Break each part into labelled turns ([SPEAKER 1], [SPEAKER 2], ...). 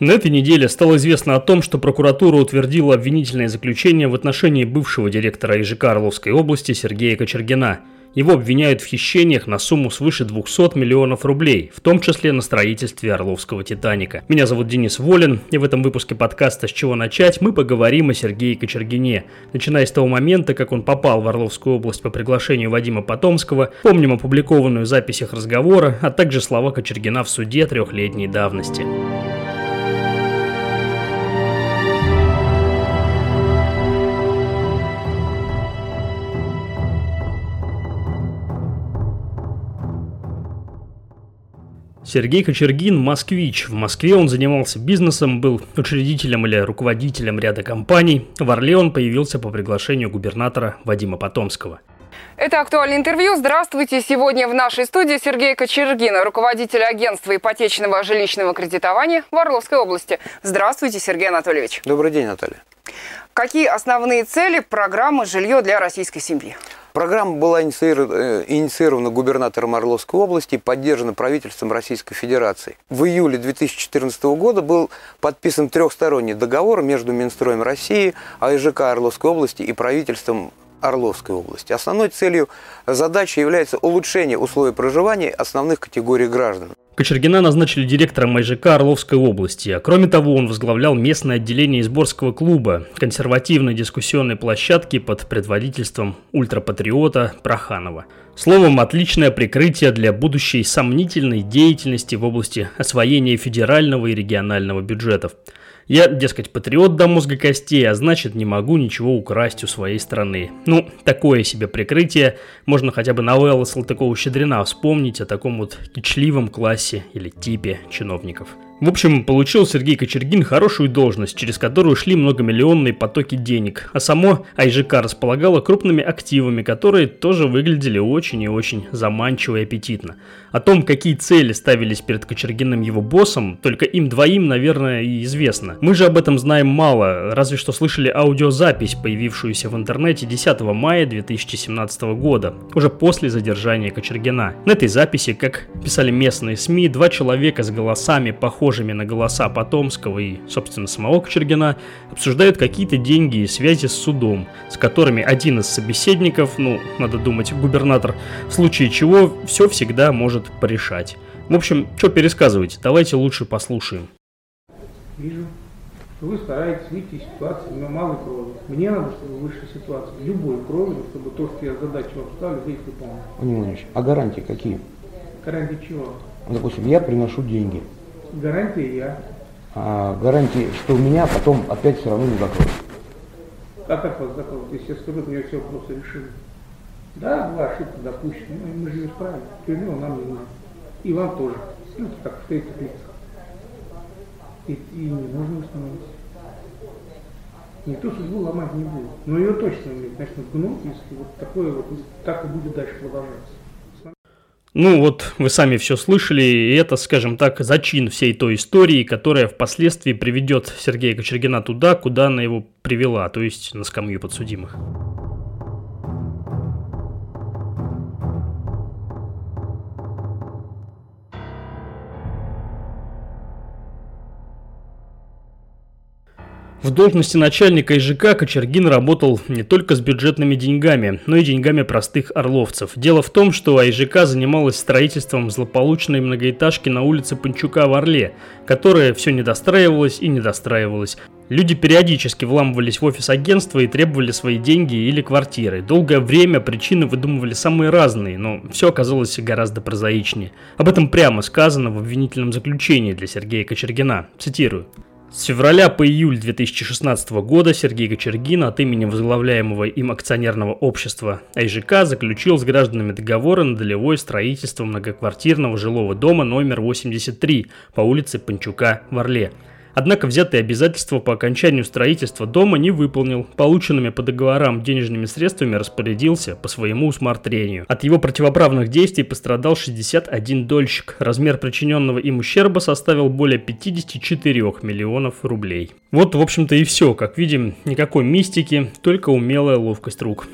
[SPEAKER 1] На этой неделе стало известно о том, что прокуратура утвердила обвинительное заключение в отношении бывшего директора ИЖК Орловской области Сергея Кочергина. Его обвиняют в хищениях на сумму свыше 200 миллионов рублей, в том числе на строительстве Орловского «Титаника». Меня зовут Денис Волин, и в этом выпуске подкаста «С чего начать» мы поговорим о Сергее Кочергине, начиная с того момента, как он попал в Орловскую область по приглашению Вадима Потомского, помним опубликованную запись их разговора, а также слова Кочергина в суде трехлетней давности. Сергей Кочергин – москвич. В Москве он занимался бизнесом, был учредителем или руководителем ряда компаний. В Орле он появился по приглашению губернатора Вадима Потомского.
[SPEAKER 2] Это актуальное интервью. Здравствуйте. Сегодня в нашей студии Сергей Кочергин, руководитель агентства ипотечного жилищного кредитования в Орловской области. Здравствуйте, Сергей Анатольевич.
[SPEAKER 3] Добрый день, Наталья.
[SPEAKER 2] Какие основные цели программы «Жилье для российской семьи»?
[SPEAKER 3] Программа была э, инициирована губернатором Орловской области и поддержана правительством Российской Федерации. В июле 2014 года был подписан трехсторонний договор между Минстроем России, АИЖК Орловской области и правительством Орловской области. Основной целью задачи является улучшение условий проживания основных категорий граждан.
[SPEAKER 1] Кочергина назначили директором МЖК Орловской области, а кроме того он возглавлял местное отделение Изборского клуба, консервативной дискуссионной площадки под предводительством ультрапатриота Проханова. Словом, отличное прикрытие для будущей сомнительной деятельности в области освоения федерального и регионального бюджетов – я, дескать, патриот до мозга костей, а значит не могу ничего украсть у своей страны. Ну, такое себе прикрытие. Можно хотя бы новеллы Салтыкова-Щедрина вспомнить о таком вот кичливом классе или типе чиновников. В общем, получил Сергей Кочергин хорошую должность, через которую шли многомиллионные потоки денег, а само АИЖК располагало крупными активами, которые тоже выглядели очень и очень заманчиво и аппетитно. О том, какие цели ставились перед Кочергиным его боссом, только им двоим, наверное, и известно. Мы же об этом знаем мало, разве что слышали аудиозапись, появившуюся в интернете 10 мая 2017 года, уже после задержания Кочергина. На этой записи, как писали местные СМИ, два человека с голосами, похожими похожими на голоса Потомского и, собственно, самого Кочергина, обсуждают какие-то деньги и связи с судом, с которыми один из собеседников, ну, надо думать, губернатор, в случае чего все всегда может порешать. В общем, что пересказывать, давайте лучше послушаем.
[SPEAKER 4] Вижу, что вы стараетесь выйти из ситуации на малой крови. Мне надо, чтобы высшая ситуация, любой крови, чтобы то, что я задачу вам ставлю, вы их выполнили.
[SPEAKER 5] Владимир а гарантии какие?
[SPEAKER 4] Гарантии чего?
[SPEAKER 5] Ну, допустим, я приношу деньги.
[SPEAKER 4] Гарантия я.
[SPEAKER 5] А, гарантии, что у меня потом опять все равно не закроют.
[SPEAKER 4] А как вас закроют, если я скажу, я все вопросы решил? Да, была ошибка допущена, но мы же исправим. Тюрьму нам не нужно. И вам тоже. Ну, как в третьих лицах. И, и не нужно установить. Никто судьбу ломать не будет. Но ее точно начнут гнуть, если вот такое вот так и будет дальше продолжаться.
[SPEAKER 1] Ну вот, вы сами все слышали, и это, скажем так, зачин всей той истории, которая впоследствии приведет Сергея Кочергина туда, куда она его привела, то есть на скамью подсудимых. В должности начальника ИЖК Кочергин работал не только с бюджетными деньгами, но и деньгами простых орловцев. Дело в том, что АИЖК занималась строительством злополучной многоэтажки на улице Панчука в Орле, которая все не достраивалась и не достраивалась. Люди периодически вламывались в офис агентства и требовали свои деньги или квартиры. Долгое время причины выдумывали самые разные, но все оказалось гораздо прозаичнее. Об этом прямо сказано в обвинительном заключении для Сергея Кочергина. Цитирую. С февраля по июль 2016 года Сергей Кочергин от имени возглавляемого им акционерного общества АИЖК заключил с гражданами договоры на долевое строительство многоквартирного жилого дома номер 83 по улице Панчука в Орле – Однако взятые обязательства по окончанию строительства дома не выполнил. Полученными по договорам денежными средствами распорядился по своему усмотрению. От его противоправных действий пострадал 61 дольщик. Размер причиненного им ущерба составил более 54 миллионов рублей. Вот, в общем-то, и все. Как видим, никакой мистики, только умелая ловкость рук.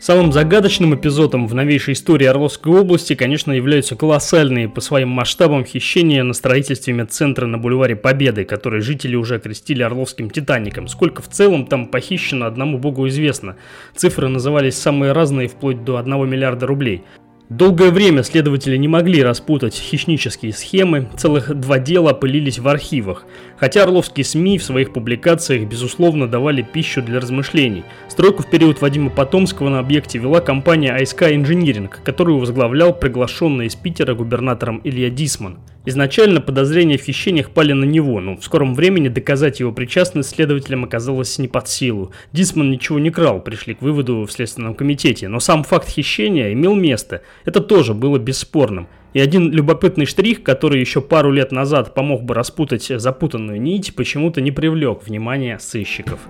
[SPEAKER 1] Самым загадочным эпизодом в новейшей истории Орловской области, конечно, являются колоссальные по своим масштабам хищения на строительстве медцентра на бульваре Победы, который жители уже окрестили Орловским Титаником. Сколько в целом там похищено, одному богу известно. Цифры назывались самые разные, вплоть до 1 миллиарда рублей. Долгое время следователи не могли распутать хищнические схемы, целых два дела пылились в архивах, хотя орловские СМИ в своих публикациях безусловно давали пищу для размышлений. Стройку в период Вадима Потомского на объекте вела компания АСК Инжиниринг, которую возглавлял приглашенный из Питера губернатором Илья Дисман. Изначально подозрения в хищениях пали на него, но в скором времени доказать его причастность следователям оказалось не под силу. Дисман ничего не крал, пришли к выводу в Следственном комитете, но сам факт хищения имел место. Это тоже было бесспорным. И один любопытный штрих, который еще пару лет назад помог бы распутать запутанную нить, почему-то не привлек внимания сыщиков.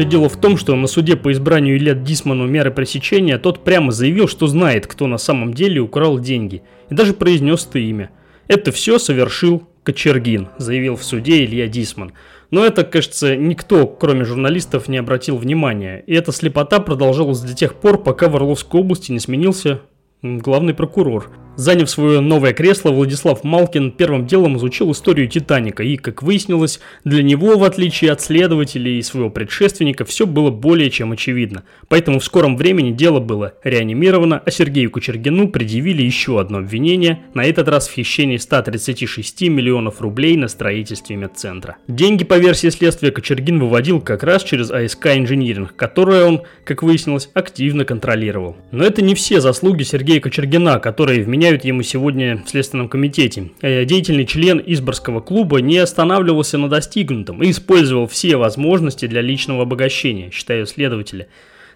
[SPEAKER 1] Все дело в том, что на суде по избранию Илья Дисману меры пресечения тот прямо заявил, что знает, кто на самом деле украл деньги, и даже произнес это имя. Это все совершил Кочергин, заявил в суде Илья Дисман. Но это, кажется, никто, кроме журналистов, не обратил внимания. И эта слепота продолжалась до тех пор, пока в Орловской области не сменился главный прокурор. Заняв свое новое кресло, Владислав Малкин первым делом изучил историю Титаника, и, как выяснилось, для него, в отличие от следователей и своего предшественника, все было более чем очевидно. Поэтому в скором времени дело было реанимировано, а Сергею Кучергину предъявили еще одно обвинение, на этот раз в хищении 136 миллионов рублей на строительстве медцентра. Деньги, по версии следствия, Кочергин выводил как раз через АСК Инжиниринг, которое он, как выяснилось, активно контролировал. Но это не все заслуги Сергея Кочергина, которые вменяют ему сегодня в Следственном комитете. Э, деятельный член Изборского клуба не останавливался на достигнутом и использовал все возможности для личного обогащения, считают следователи.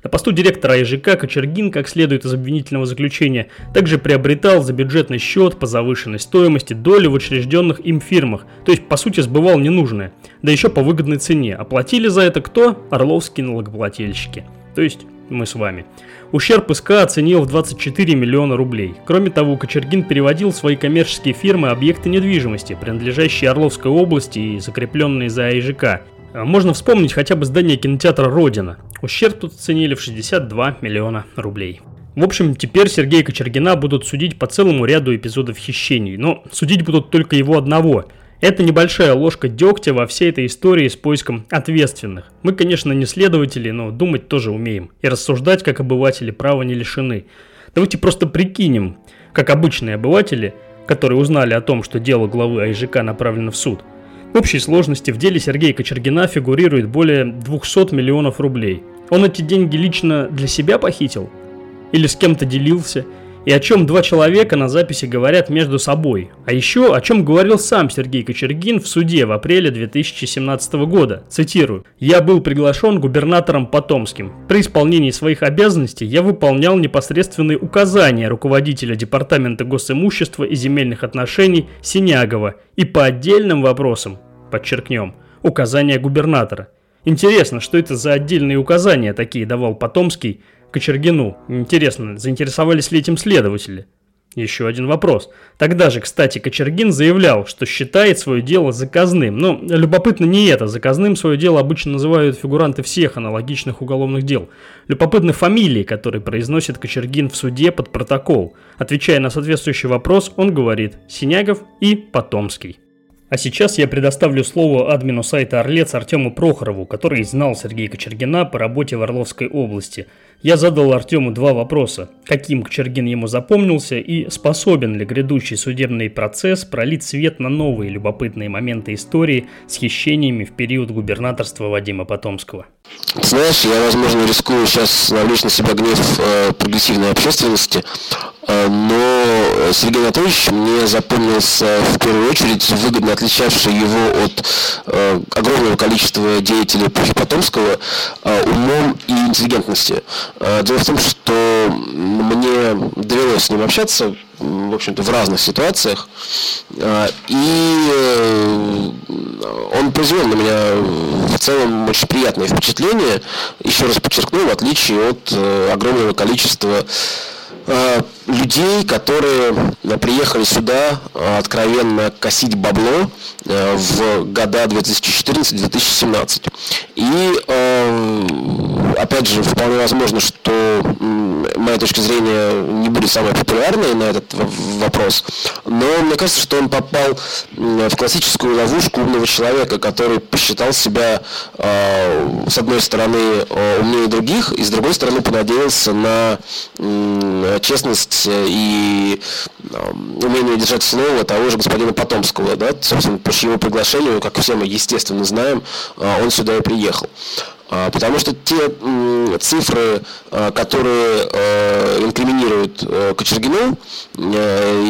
[SPEAKER 1] На посту директора ИЖК Кочергин, как следует из обвинительного заключения, также приобретал за бюджетный счет по завышенной стоимости доли в учрежденных им фирмах, то есть по сути сбывал ненужное, да еще по выгодной цене. Оплатили за это кто? Орловские налогоплательщики, то есть мы с вами. Ущерб СК оценил в 24 миллиона рублей. Кроме того, Кочергин переводил в свои коммерческие фирмы объекты недвижимости, принадлежащие Орловской области и закрепленные за АИЖК. Можно вспомнить хотя бы здание кинотеатра «Родина». Ущерб тут оценили в 62 миллиона рублей. В общем, теперь Сергея Кочергина будут судить по целому ряду эпизодов хищений, но судить будут только его одного – это небольшая ложка дегтя во всей этой истории с поиском ответственных. Мы, конечно, не следователи, но думать тоже умеем. И рассуждать, как обыватели, права не лишены. Давайте просто прикинем, как обычные обыватели, которые узнали о том, что дело главы АИЖК направлено в суд. В общей сложности в деле Сергея Кочергина фигурирует более 200 миллионов рублей. Он эти деньги лично для себя похитил? Или с кем-то делился? И о чем два человека на записи говорят между собой. А еще о чем говорил сам Сергей Кочергин в суде в апреле 2017 года. Цитирую. «Я был приглашен губернатором Потомским. При исполнении своих обязанностей я выполнял непосредственные указания руководителя Департамента госимущества и земельных отношений Синягова и по отдельным вопросам, подчеркнем, указания губернатора. Интересно, что это за отдельные указания такие давал Потомский Кочергину. Интересно, заинтересовались ли этим следователи? Еще один вопрос. Тогда же, кстати, Кочергин заявлял, что считает свое дело заказным. Но любопытно не это. Заказным свое дело обычно называют фигуранты всех аналогичных уголовных дел. Любопытны фамилии, которые произносит Кочергин в суде под протокол. Отвечая на соответствующий вопрос, он говорит «Синягов» и «Потомский». А сейчас я предоставлю слово админу сайта «Орлец» Артему Прохорову, который знал Сергея Кочергина по работе в Орловской области – я задал Артему два вопроса. Каким Кочергин ему запомнился и способен ли грядущий судебный процесс пролить свет на новые любопытные моменты истории с хищениями в период губернаторства Вадима Потомского?
[SPEAKER 6] Знаешь, я, возможно, рискую сейчас навлечь на себя гнев э, прогрессивной общественности, э, но Сергей Анатольевич мне запомнился в первую очередь выгодно отличавший его от э, огромного количества деятелей Потомского э, умом и интеллигентностью. Э, дело в том, что мне довелось с ним общаться, в общем-то, в разных ситуациях, э, и э, он произвел на меня в целом очень приятное впечатление, еще раз подчеркну, в отличие от огромного количества э, людей, которые приехали сюда откровенно косить бабло в года 2014-2017. И, опять же, вполне возможно, что моя точка зрения не будет самой популярной на этот вопрос, но мне кажется, что он попал в классическую ловушку умного человека, который посчитал себя, с одной стороны, умнее других, и с другой стороны, понадеялся на честность и умение держать слово того же господина Потомского, да, собственно, по чьему приглашению, как все мы, естественно, знаем, он сюда и приехал. А, потому что те цифры, а, которые а, инкриминируют Кочергину,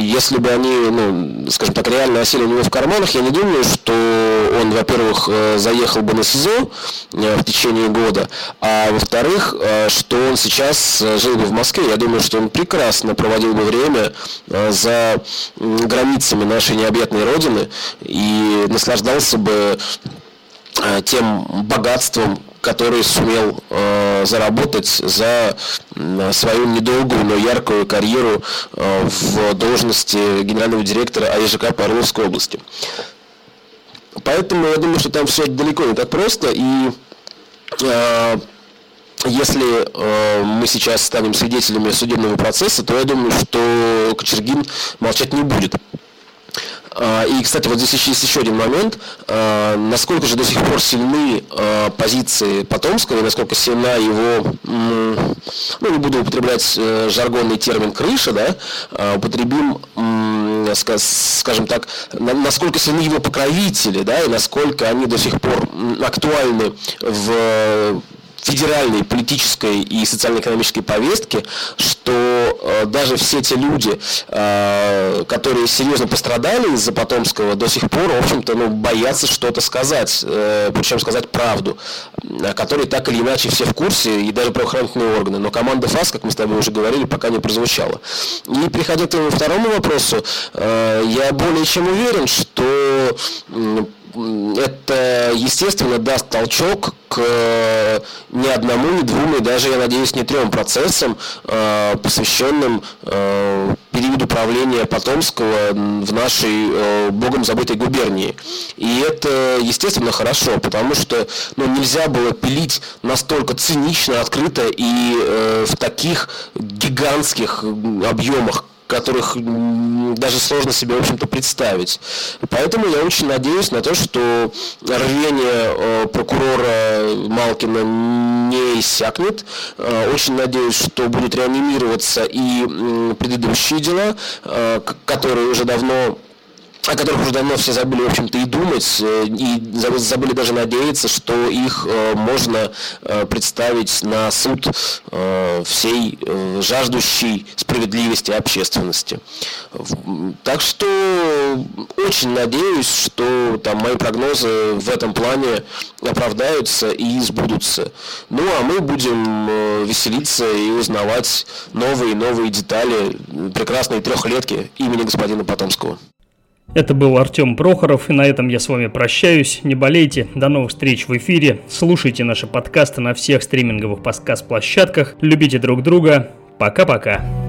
[SPEAKER 6] если бы они, ну, скажем так, реально осели у него в карманах, я не думаю, что он, во-первых, заехал бы на СИЗО в течение года, а во-вторых, что он сейчас жил бы в Москве. Я думаю, что он прекрасно проводил бы время за границами нашей необъятной Родины и наслаждался бы тем богатством, который сумел э, заработать за свою недолгую, но яркую карьеру э, в должности генерального директора АЕЖК по Орловской области. Поэтому я думаю, что там все далеко не так просто, и э, если э, мы сейчас станем свидетелями судебного процесса, то я думаю, что Кочергин молчать не будет. А, и, кстати, вот здесь есть еще один момент. А, насколько же до сих пор сильны а, позиции Потомского, и насколько сильна его, ну, не буду употреблять э, жаргонный термин «крыша», да, употребим, скажем так, насколько сильны его покровители, да, и насколько они до сих пор актуальны в федеральной политической и социально-экономической повестки, что э, даже все те люди, э, которые серьезно пострадали из-за Потомского, до сих пор, в общем-то, ну, боятся что-то сказать, э, причем сказать правду, о которой так или иначе все в курсе, и даже правоохранительные органы. Но команда ФАС, как мы с тобой уже говорили, пока не прозвучала. И приходя к твоему второму вопросу, я более чем уверен, что это, естественно, даст толчок к э, не одному, не двум, и даже, я надеюсь, не трем процессам, э, посвященным э, периоду правления Потомского в нашей богом забытой губернии. И это, естественно, хорошо, потому что ну, нельзя было пилить настолько цинично, открыто и в таких гигантских объемах, которых даже сложно себе, в общем-то, представить. Поэтому я очень надеюсь на то, что рвение э, прокурора Малкина не иссякнет. Э, очень надеюсь, что будут реанимироваться и предыдущие дела, э, которые уже давно о которых уже давно все забыли, в общем-то, и думать, э, и забыли даже надеяться, что их э, можно э, представить на суд всей жаждущей справедливости общественности. Так что очень надеюсь, что там мои прогнозы в этом плане оправдаются и сбудутся. Ну, а мы будем веселиться и узнавать новые и новые детали прекрасной трехлетки имени господина Потомского.
[SPEAKER 1] Это был Артем Прохоров, и на этом я с вами прощаюсь. Не болейте, до новых встреч в эфире. Слушайте наши подкасты на всех стриминговых подкаст-площадках. Любите друг друга. Пока-пока.